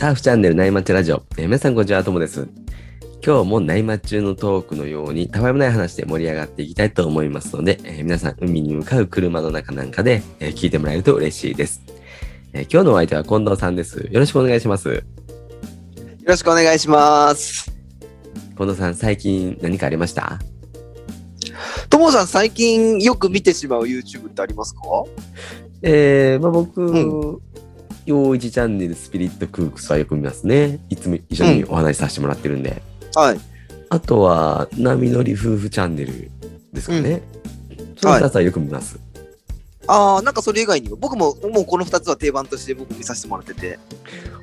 ターフチャンネル内マッチラジオ。えー皆さんこんにちは、ともです。今日も内マッチのトークのように、たわいもない話で盛り上がっていきたいと思いますので、えー皆さん海に向かう車の中なんかで、えー聞いてもらえると嬉しいです、えー今日のお相手は近藤さんです。よろしくお願いします。よろしくお願いします。近藤さん、最近何かありました？ともさん、最近よく見てしまう YouTube ってありますか？えー、まあ僕、う陽一チャンネルスピリットクークスはよく見ますね。いつも一緒にお話しさせてもらってるんで。はい。あとは、波乗り夫婦チャンネルですかね。その2つはよく見ます。ああ、なんかそれ以外にも、僕ももうこの2つは定番として僕見させてもらってて。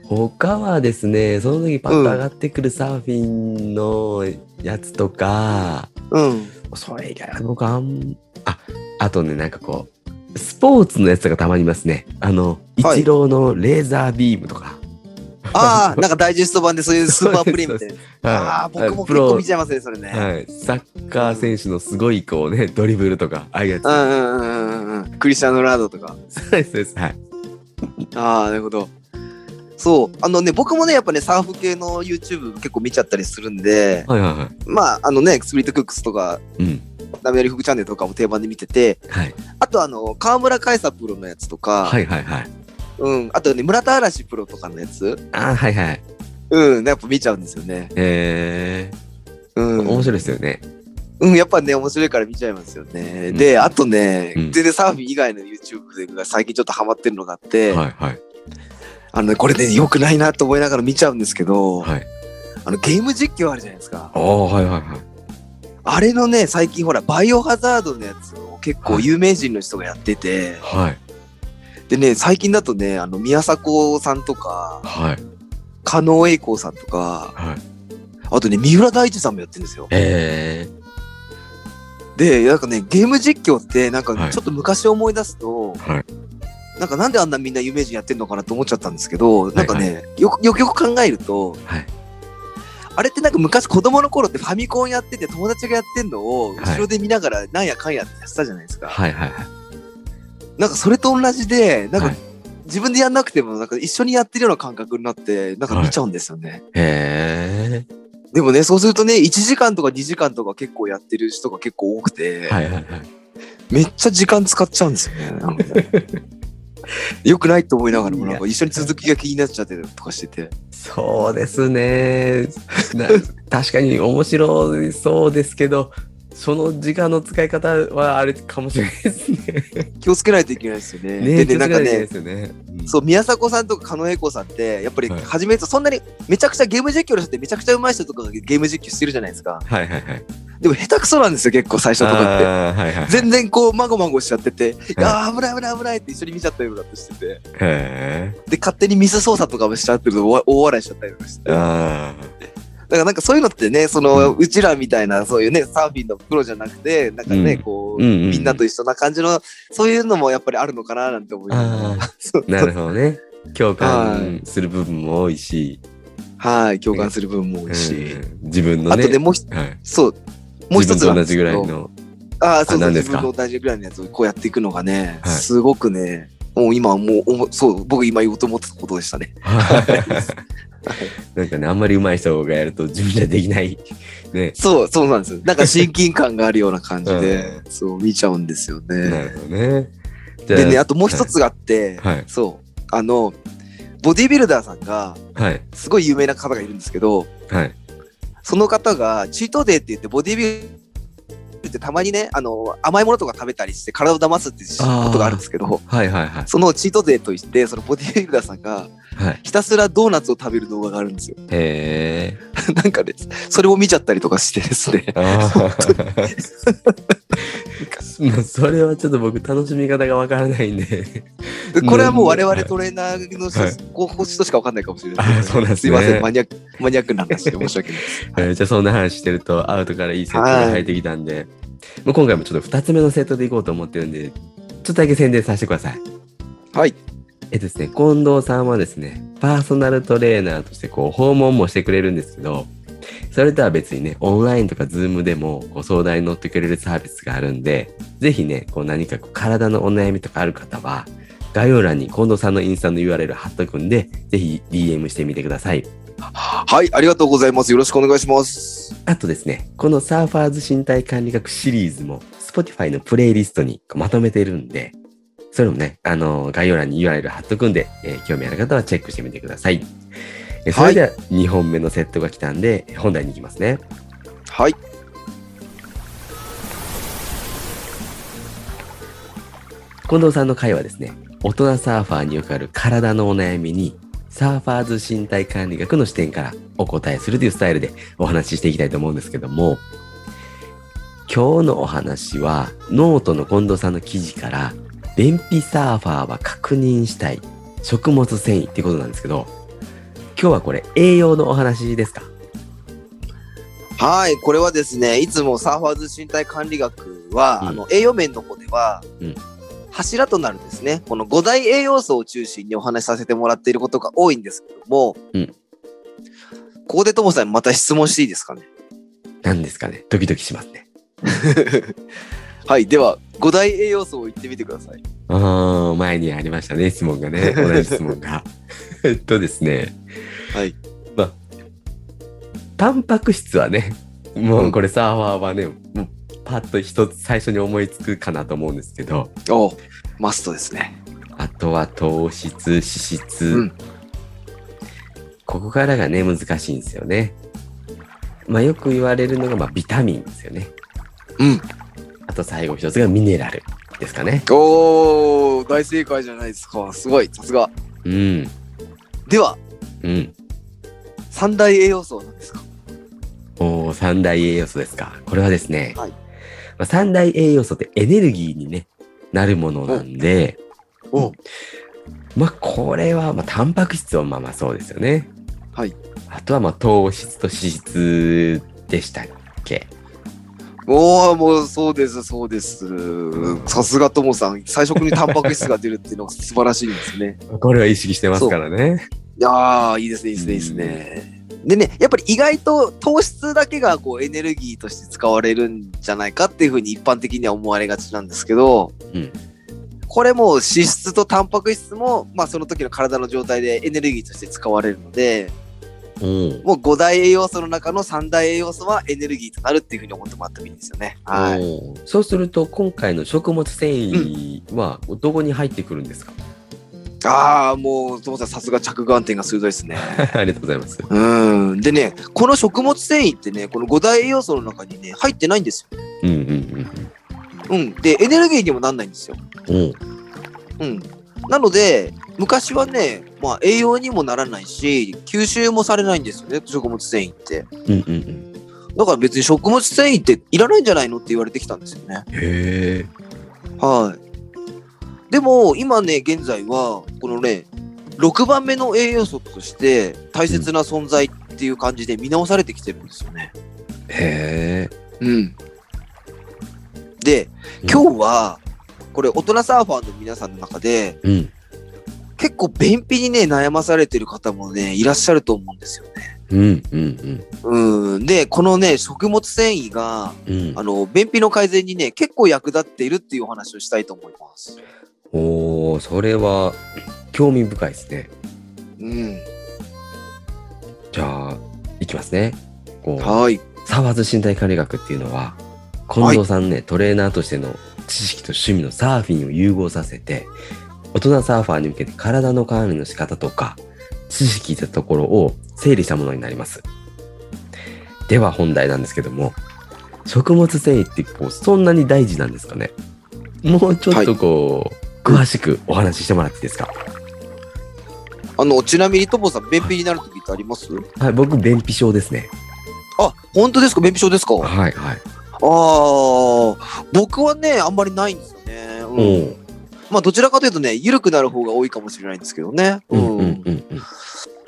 他はですね、その時パッと上がってくるサーフィンのやつとか、うん。それ以外は僕あん、あ、あとね、なんかこう、スポーツのやつがたまにいますね。あの、イはいチローのレーザービームとか。ああ、なんかダイジェスト版でそういうスーパープレイみたいな。ああ、僕も結構見ちゃいますね、それね。はい、サッカー選手のすごいこうね、ドリブルとか、ああいうやつ。うんうんうんうんうん。クリスチャン・ロナウドとか。そうです、そうです。はい。ああ、なるほど。そう。あのね、僕もね、やっぱね、サーフ系の YouTube 結構見ちゃったりするんで、はいはいはい。まあ、あのね、スプリットクックスとか、うん。ナメリフグチャンネルとかも定番で見てて、はい。あとあの、河村海沙プロのやつとか、はいはいはい。うん、あとね、村田嵐プロとかのやつ、あーはいはい。うん、やっぱ見ちゃうんですよね。えうー、ん、面白いですよね。うん、やっぱね、面白いから見ちゃいますよね。うんで、あとね、うん全然サーフィン以外の YouTube が最近ちょっとハマってるのがあって、はいはい。あのね、これね、良くないなと思いながら見ちゃうんですけど、はい。あの、ゲーム実況あるじゃないですか。ああ、はいはいはい。あれのね、最近ほら、バイオハザードのやつを結構はい有名人の人がやってて、はい。でね、最近だとね、あの、宮迫さんとか、はい。加納栄光さんとか、はい。あとね、三浦大知さんもやってるんですよ。えで、なんかね、ゲーム実況って、なんかはいちょっと昔思い出すと、ー、はい。なんかなんであんなみんな有名人やってんのかなと思っちゃったんですけど、なんかはね、よくよくよく考えると、はい。あれってなんか昔子供の頃ってファミコンやってて友達がやってんのをはい後ろで見ながらなんやかんやってやってたじゃないですか。はいはいはい。なんかそれと同じで、なんかはい自分でやんなくてもなんか一緒にやってるような感覚になって、なんか見ちゃうんですよね。へでもね、そうするとね、1時間とか2時間とか結構やってる人が結構多くて、ー。はいはいはい。めっちゃ時間使っちゃうんですよね。よくないと思いながらも、なんか一緒に続きが気になっちゃってるとかしてて。そうですね。な確かに面白いそうですけど、その時間の使い方はあれかもしれないですね。気をつけないといけないですよね。ねでね、なんかね。うんそう、宮迫さんとか狩野英孝さんって、やっぱりはい始めると、そんなにめちゃくちゃゲーム実況の人ってめちゃくちゃ上手い人とかがゲーム実況してるじゃないですか。はいはいはい。でも下手くそなんですよ、結構最初とかって。はいはい。全然こう、まごまごしちゃってて、あー危ない危ない危ないって一緒に見ちゃったようなとしてて。へで、勝手にミス操作とかもしちゃってると大大笑いしちゃったりとかして。ーだかあらなんかそういうのってね、その、ううちらみたいな、そういうね、サーフィンのプロじゃなくて、なんかね、うん。こう、うんうんうん。みんなと一緒な感じの、そういうのもやっぱりあるのかななんて思いながらあそう。ー。なるほどね。共は感する部分も多いし、はい、共感する部分も多いし。うん。自分のね。あとね、もうひはい、そう、もう一つ自分と同じなんですけどぐらいの。ああ、そうそう、何ですか？自分と同じぐらいのやつをこうやっていくのがね、はい。すごくね、もう今もうおも、そう、僕今言おうと思ってたことでしたね。なんかね、あんまり上手い人がやると自分じゃできない。ね。そう、そうなんですよ。なんか親近感があるような感じで、うそう、見ちゃうんですよなね。るほどね。でね、あともう一つがあって、はい。そう、あの、ボディビルダーさんが、はい。すごい有名な方がいるんですけど、はい。その方が、チートデーって言って、ボディビルってたまにね、あの、甘いものとか食べたりして体を騙すっていうことがあるんですけど、はいはいはい。そのチートデーとして、そのボディビルダーさんが、はい。ひたすらドーナツを食べる動画があるんですよ。へえ。なんかね、それを見ちゃったりとかしてですね。それはちょっと僕楽しみ方がわからないんで。これはもう我々はいトレーナーの候補人しかわかんないかもしれないあそうなんですねすいません、マニアック、マニアックな話で申し訳ないです。え ーじゃあそんな話してるとアウトからいいセットが入ってきたんで、もう今回もちょっと2つ目のセットでいこうと思ってるんで、ちょっとだけ宣伝させてください。はい。えっとですね、近藤さんはですね、パーソナルトレーナーとしてこう訪問もしてくれるんですけど、それとは別にね、オンラインとか Zoomでもご相談に乗ってくれるサービスがあるんで、ぜひね、こう何かこう体のお悩みとかある方は、概要欄に近藤さんのインスタの URL 貼っとくんで、ぜひ DM してみてください。はい、ありがとうございます。よろしくお願いします。あとですね、このサーファーズ身体管理学シリーズも Spotify のプレイリストにまとめてるんで、それもね、あの、概要欄に URL 貼っとくんで、えー興味ある方はチェックしてみてください。えーそれでは2本目のセットが来たんで、本題に行きますね。はい。近藤さんの回はですね、大人サーファーによくある体のお悩みに、サーファーズ身体管理学の視点からお答えするというスタイルでお話ししていきたいと思うんですけども、今日のお話は、ノートの近藤さんの記事から、便秘サーファーは確認したい。食物繊維ってことなんですけど、今日はこれ栄養のお話ですか？はい、これはですね、いつもサーファーズ身体管理学は、うん。あの栄養面の方では、うん。柱となるですね、この5大栄養素を中心にお話しさせてもらっていることが多いんですけども、うん。ここでともさんまた質問していいですかね？何ですかね？ドキドキしますね。はい、では5大栄養素を言ってみてください。あー前にありましたね、質問がね。同じ質問が。えっとですね。はい。まあ、タンパク質はね、もうこれサーファーはね、もうパッと一つ最初に思いつくかなと思うんですけど、おマストですね。あとは糖質、脂質、うんここからがね、難しいんですよね。まあよく言われるのが、まあビタミンですよね。うん。あと最後一つがミネラルですかね。おー、大正解じゃないですか。すごい、さすが。うん。では、うん。三大栄養素は何ですか？おー三大栄養素ですか。これはですね、はいまあ、三大栄養素ってエネルギーに、ね、なるものなんで、おまあこれは、まあ、タンパク質はまあまあそうですよね。はい。あとはまあ糖質と脂質でしたっけ？おー、もうそうです、そうです。さすがともさん、最初にタンパク質が出るっていうのが素晴らしいんですね。これは意識してますからね。いやー、いいですね、いいですね、いいですね。でね、やっぱり意外と糖質だけがこうエネルギーとして使われるんじゃないかっていうふうに一般的には思われがちなんですけど、うんこれも脂質とタンパク質も、まあその時の体の状態でエネルギーとして使われるので、うん。もう5大栄養素の中の3大栄養素はエネルギーとなるっていうふうに思ってもらってもいいんですよね。はい。そうすると今回の食物繊維はどこに入ってくるんですか、ああ、もう、ともさんさすが着眼点が鋭いですね。ありがとうございます。うん。でね、この食物繊維ってね、この5大栄養素の中にね、入ってないんですよ。うんうんうん。で、エネルギーにもなんないんですよ。うんうん。うん。なので、昔はね、まあ栄養にもならないし、吸収もされないんですよね、食物繊維って。うんうんうん。だから別に食物繊維っていらないんじゃないのって言われてきたんですよね。へえ。はい。でも、今ね、現在は、このね、6番目の栄養素として大切な存在っていう感じで見直されてきてるんですよね。へえ。うん。で、今日は、これ大人サーファーの皆さんの中で、うん。結構便秘にね、悩まされてる方もね、いらっしゃると思うんですよね。うんうんうん。で、このね、食物繊維が、うん。うんあ。の、便秘の改善にね、結構役立っているっていうお話をしたいと思います。おお、それは興味深いですね。うん。じゃあ、いきますね。こう、はい。サワーズ身体管理学っていうのは、近藤さんね、トレーナーとしての知識と趣味のサーフィンを融合させて、大人サーファーに向けて体の管理の仕方とか、知識とところを整理したものになります。では本題なんですけども、食物繊維ってこうそんなに大事なんですかね？もうちょっとこう、詳しくお話ししてもらっていいですか？あの、ちなみに、ともさん、便秘になる時ってあります？はい、僕、便秘症ですね。あ、本当ですか？便秘症ですか？あはい、はい。あ、僕はね、あんまりないんですよね。うん。まあ、どちらかというとね、緩くなる方が多いかもしれないんですけどね。うん、うん、うん、うん。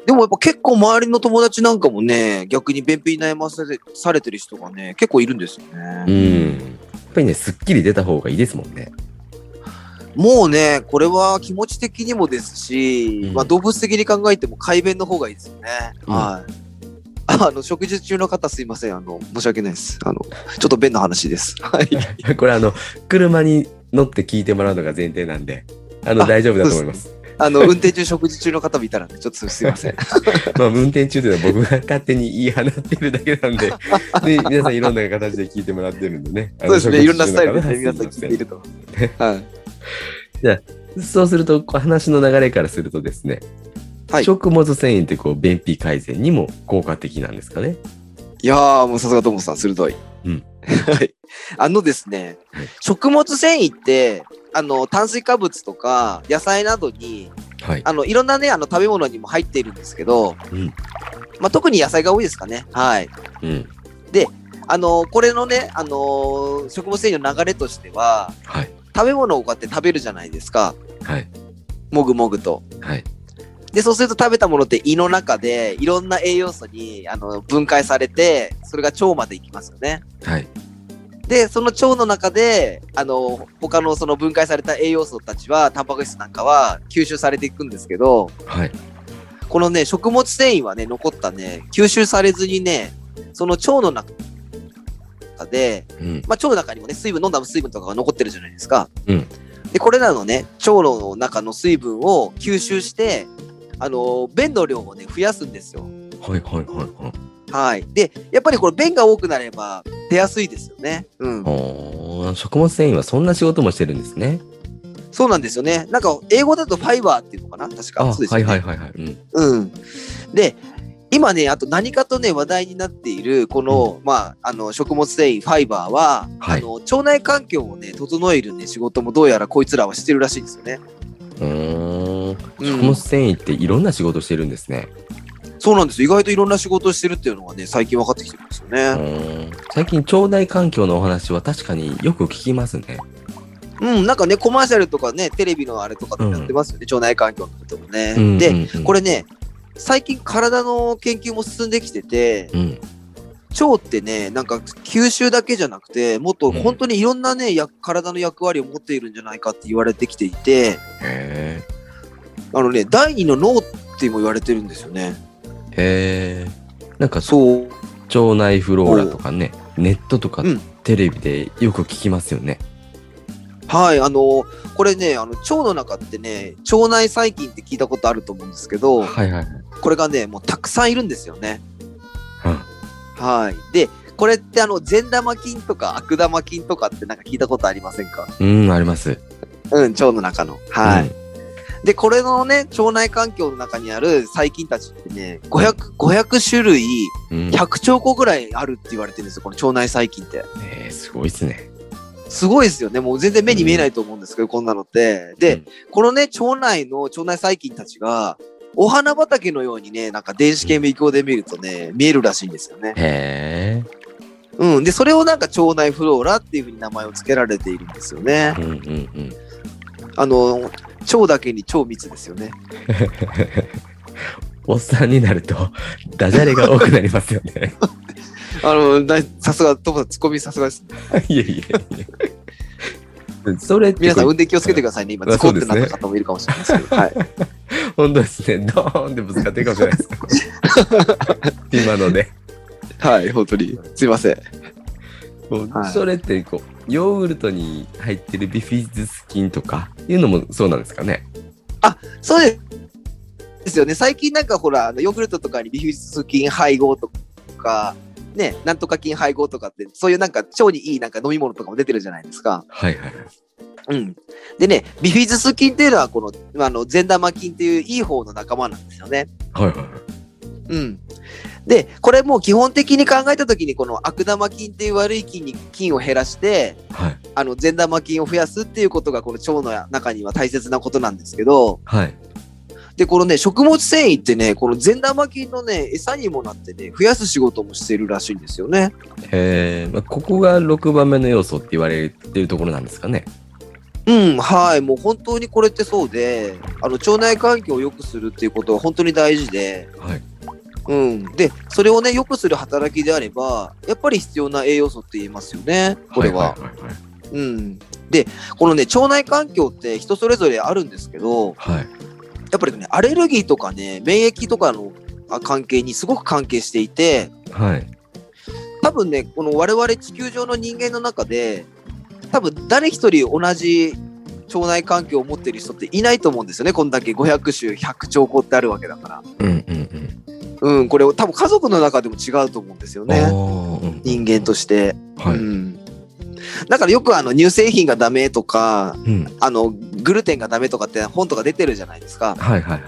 でもやっぱ結構周りの友達なんかもね、逆に便秘に悩まされされてる人がね、結構いるんですよね。うん。やっぱりね、すっきり出た方がいいですもんね。もうね、これは気持ち的にもですし、うんまあ動物的に考えても快便の方がいいですよね。うんはい。あの、食事中の方すいません。あの、申し訳ないです。あの、ちょっと便の話です。これあの、車に乗って聞いてもらうのが前提なんで、あの、あ大丈夫だと思います。あの、運転中、食事中の方もいたらね、ちょっとすいません。まあ、運転中というのは僕が勝手に言い放ってるだけなんで、で 皆さんいろんな形で聞いてもらってるんでね。そうですね、いろんなスタイルで、皆さん聞いていると。はい。そうすると、話の流れからするとですね、はい食物繊維ってこう便秘改善にも効果的なんですかね。いやー、もうさすがともさん、鋭い。うんはい。あのですね、はい食物繊維って、あの、炭水化物とか野菜などに、はい。あの、いろんなね、あの、食べ物にも入っているんですけど、うん。まあ、特に野菜が多いですかね。はい。うん。あの、これのね、あの食物繊維の流れとしては、はい。食べ物をこうやって食べるじゃないですか。はい。もぐもぐと。はい。で、そうすると食べたものって胃の中でいろんな栄養素にあの分解されて、それが腸まで行きますよね。はい。で、その腸の中で、あの、他のその分解された栄養素たちは、タンパク質なんかは吸収されていくんですけど、はい。このね、食物繊維はね、残ったね、吸収されずにね、その腸の中で、うん。まあ、腸の中にもね、水分、飲んだ水分とかが残ってるじゃないですか。うんで、これらのね、腸の中の水分を吸収して、あの、便の量をね、増やすんですよ。はい。はい。はい。はい。で、やっぱりこれ、便が多くなれば出やすいですよね。うん。おー食物繊維はそんな仕事もしてるんですね。そうなんですよね。なんか、英語だとファイバーっていうのかな？確か。あ、そうです。はいはいはいはい。うん。うん。で、今ね、あと何かとね、話題になっている、この、まあ、あの、食物繊維、ファイバーは、はいあの、腸内環境をね、整えるね、仕事もどうやらこいつらはしてるらしいんですよね。うーん。うん食物繊維っていろんな仕事してるんですね。そうなんです。意外といろんな仕事をしてるっていうのがね、最近分かってきてるんですようね。最近腸内環境のお話は確かによく聞きますね。うん、なんかね、コマーシャルとかね、テレビのあれとかでやってますよね、腸内環境のこともね。うんで、うんうんこれね、最近体の研究も進んできてて、うん。腸ってね、なんか吸収だけじゃなくて、もっとうん本当にいろんなね、や体の役割を持っているんじゃないかって言われてきていて、へあのね、第二の脳っても言われてるんですよね。え。へえ。なんかそう。腸内フローラとかね、ネットとかうんテレビでよく聞きますよね。はい、あの、これね、あの腸の中ってね、腸内細菌って聞いたことあると思うんですけど、はいはいはい。これがね、もうたくさんいるんですよね。うんはい。で、これってあの、善玉菌とか悪玉菌とかってなんか聞いたことありませんか？うん、あります。うん、腸の中の。はい。で、これのね、腸内環境の中にある細菌たちってね、500、500種類、うん。うん、100兆個ぐらいあるって言われてるんですよ、この腸内細菌って。えー、すごいっすね。すごいですよね。もう全然目に見えないと思うんですけど、こんなのって。で、うんこのね、腸内の腸内細菌たちが、お花畑のようにね、なんか電子顕微鏡で見るとね、見えるらしいんですよね。へえ。うん。で、それをなんか腸内フローラっていうふうに名前を付けられているんですよねう。んうんうん。あの、腸だけに超密ですよね。おっさんになると、ダジャレが多くなりますよね。あの、なさすが、トモさん、ツッコミさすがですね。いえいえいえ。それ皆さん、こ運転気をつけてくださいね。今、あズコってなった方もいるかもしれないですけど。はい。れ本当ですね。ドーンってぶつかってるかもしれないです。今ので。はい、本当に。すいません。それってこう、ヨーグルトに入ってるビフィズス菌とかいうのもそうなんですかね？そうです。ですよね。最近なんかほら、あのヨーグルトとかにビフィズス菌配合とか、ね、なんとか菌配合とかって、そういうなんか腸にいいなんか飲み物とかも出てるじゃないですか。はいはいはい。うん。でね、ビフィズス菌っていうのは、この、あの、善玉菌っていういい方の仲間なんですよね。はいはいはい。うん。で、これもう基本的に考えたときに、この悪玉菌っていう悪い菌に菌を減らして、はい。ああの、善玉菌を増やすっていうことが、この腸の中には大切なことなんですけど、はい。で、このね、食物繊維ってね、この善玉菌のね、餌にもなってね、増やす仕事もしてるらしいんですよね。へえ、まあ、ここが6番目の要素って言われてるところなんですかね。うん、はい。もう本当にこれってそうで、あの、腸内環境を良くするっていうことは本当に大事で、はい。うん。で、それをね、良くする働きであれば、やっぱり必要な栄養素って言えますよね。これは。うん。で、このね、腸内環境って人それぞれあるんですけど、はい。やっぱりね、アレルギーとかね、免疫とかのあ関係にすごく関係していて、はい。多分ね、この我々地球上の人間の中で、多分誰一人同じ腸内環境を持ってる人っていないと思うんですよね。こんだけ500種100兆個ってあるわけだから。うんうんうん。うん、これ多分家族の中でも違うと思うんですよね。人間として。はい。うん。だからよくあの乳製品がダメとか、うん。あのグルテンがダメとかって本とか出てるじゃないですか。はいはいはい。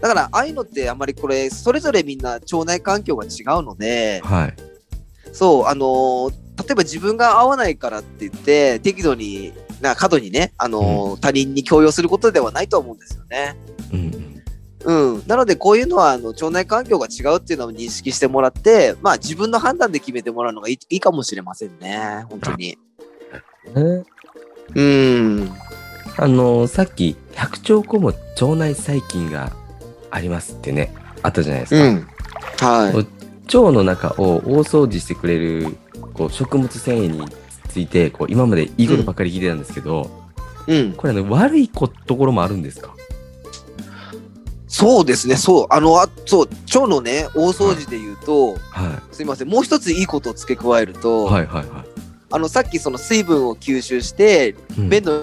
だからああいうのってあんまりこれそれぞれみんな腸内環境が違うので、はい。そうあのー例えば自分が合わないからって言って適度にな過度にね、あのー他人に強要することではないと思うんですよね。うんうん。うん、なのでこういうのはあの腸内環境が違うっていうのを認識してもらって、まあ自分の判断で決めてもらうのがいいかもしれませんね、本当に。ね。うん、あのさっき100兆個も腸内細菌がありますってね。あったじゃないですか、うん、はい。腸の中を大掃除してくれるこう食物繊維についてこう今までいいことばっかり聞いてたんですけど、うん、これあの悪いこところもあるんですか？そうですね、そう、あの、あそう、腸のね、大掃除で言うと、はすみません、もう一ついいことを付け加えるいと、はいはいはあの、さっきその水分を吸収して、い、うん。便の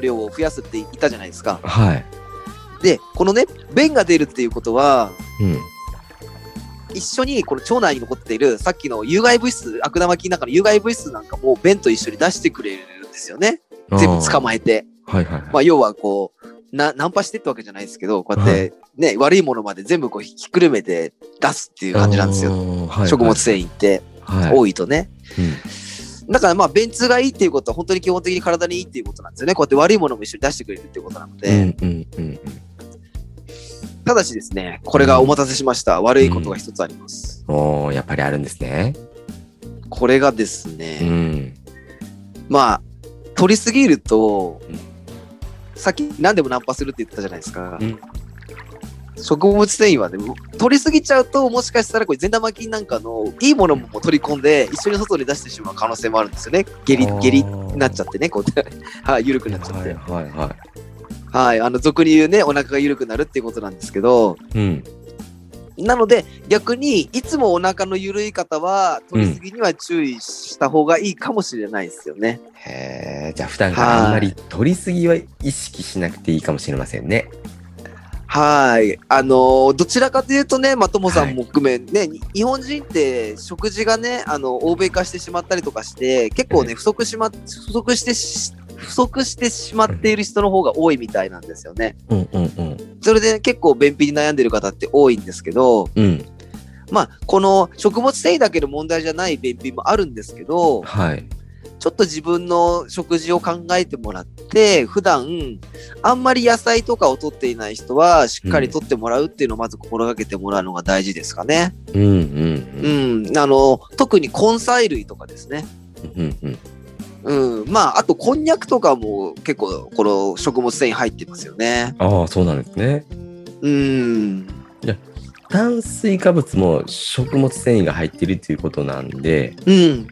量を増やすって言ったじゃないですか。はい、で、このね、便が出るっていうことは、うん、一緒にこの腸内に残っているさっきの有害物質、悪玉菌の中の有害物質なんかも便と一緒に出してくれるんですよね。全部捕まえて。えはいはいはい、まあ、要はこう、な、ナンパしてってわけじゃないですけど、こうやってね、悪いものまで全部こうひっくるめて出すっていう感じなんですよ。よ、はい食物繊維ってはい、多いとね。うん、だからまあ、便通がいいっていうことは本当に基本的に体にいいっていうことなんですよね。こうやって悪いものも一緒に出してくれるっていうことなので。うんうんうんただしですね、これがお待たせしました。悪いことが一つあります。うんおーやっぱりあるんですねこれがですうね、んまあ、取りすぎると、うんさっき何でもナンパするって言ったじゃないですか。うん食物繊維はね、取りすぎちゃうと、もしかしたらこれ善玉菌なんかのいいものも取り込んで、一緒に外に出してしまう可能性もあるんですよね。下痢、下痢になっちゃってね、こう はい、緩くなっちゃって。はいはいははい、あの、俗に言うね、お腹が緩くなるっていうことなんですけど、いうんなので、逆に、いつもお腹の緩い方は、取りすぎには注意した方がいいかもしれないですよね。へえじゃあ普段からあんまり取りすぎは意識しなくていいかもしれませんね。はい。あのーどちらかというとね、まあ、ともさんも含め、ね、に日本人って食事がね、あの、欧米化してしまったりとかして、結構ね、不足しま、不足してし、不足してしまっている人の方が多いみたいなんですよね。うんうんうんそれで結構便秘に悩んでる方って多いんですけど、うんまあ、この食物繊維だけの問題じゃない便秘もあるんですけど、はいちょっと自分の食事を考えてもらって、普段、あんまり野菜とかを取っていない人は、しっかり取ってもらうっていうのをまず心がけてもらうのが大事ですかね。うんうんうん。あの、特に根菜類とかですね。うんうんうんうん。まあ、あと、こんにゃくとかも結構、この食物繊維入ってますよね。ああそうなんですねうん。炭水化物も食物繊維が入ってるっていうことなんでうん。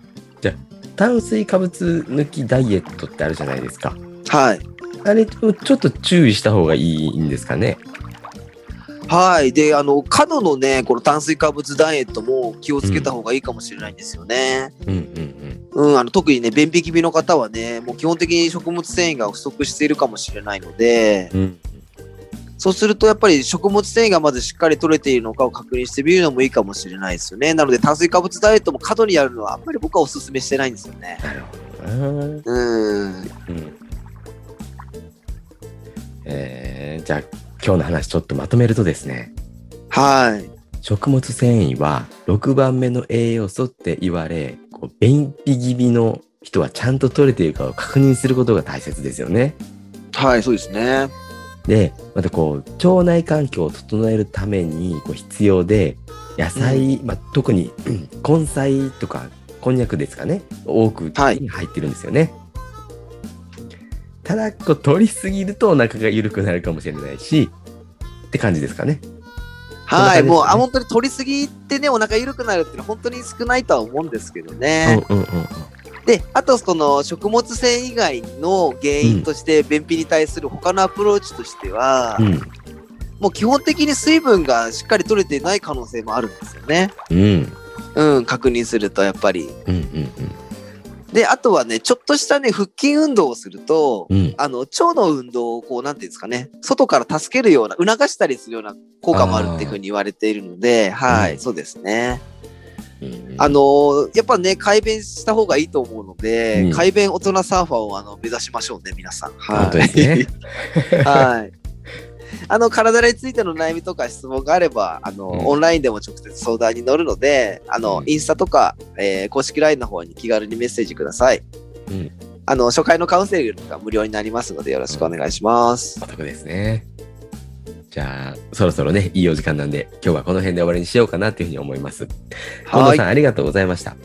炭水化物抜きダイエットってあるじゃないですかはい。あれちょっと注意した方がいいんですかねはい。で、あの、過度のね、この炭水化物ダイエットも気をつけた方がいいかもしれないんですよね。うんうんうん、あの特にね、便秘気味の方はね、もう基本的に食物繊維が不足しているかもしれないので、うんうんそうするとやっぱり食物繊維がまずしっかり取れているのかを確認してみるのもいいかもしれないですよね。なので炭水化物ダイエットも過度にやるのはあんまり僕はお勧めしてないんですよね。なるほどなうん。うんえー、じゃあ今日の話ちょっとまとめるとですねはい。食物繊維は6番目の栄養素って言われこう便秘気味の人はちゃんと取れているかを確認することが大切ですよね。はい、そうですね。でまたこう腸内環境を整えるためにこう必要で野菜、まあ、特にうん根菜とかこんにゃくですかね多くはい入ってるんですよね。ただこう取りすぎるとお腹が緩くなるかもしれないしって感じですかね。はい、ねもう、あ、本当に取りすぎてね、お腹緩くなるっていうのは本当に少ないとは思うんですけどね。うんうんうんうんで、あとその食物繊維以外の原因として便秘に対する他のアプローチとしては、うんもう基本的に水分がしっかり取れてない可能性もあるんですよね。うんうん、確認するとやっぱり。うんうんで、あとはね、ちょっとしたね、腹筋運動をすると、うん。あの、腸の運動をこう、なんていうんですかね、外から助けるような、促したりするような効果もあるっていうふうに言われているので、はい、うんそうですね。うんあのーやっぱね、改便した方がいいと思うので、うん改便大人サーファーをあの目指しましょうね、皆さん。はい。ね。はい。あの、体についての悩みとか質問があれば、あの、うんオンラインでも直接相談に乗るので、あの、うんインスタとか、えー公式 LINE の方に気軽にメッセージください。うん。あの、初回のカウンセリングが無料になりますので、よろしくお願いします。お得ですね。じゃあ、そろそろね、いいお時間なんで、今日はこの辺で終わりにしようかなっていうふうに思います。近藤さん、はい。ありがとうございました。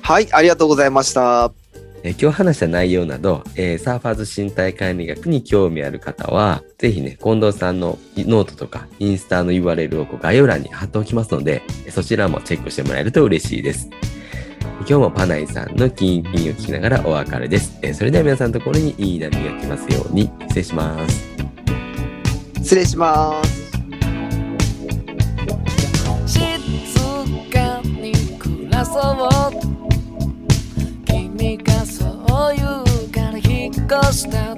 はい、ありがとうございました。えー今日話した内容など、えーサーファーズ身体管理学に興味ある方は、ぜひね、近藤さんのノートとかインスタの URL をこう概要欄に貼っておきますので、そちらもチェックしてもらえると嬉しいです。今日もパナイさんのキンキンを聞きながらお別れです。えーそれでは皆さんのところにいい波が来ますように、失礼します。失礼します。静かに暮らそう越した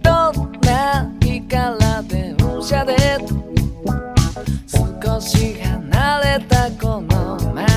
どんな日から電車で少し離れたこの街。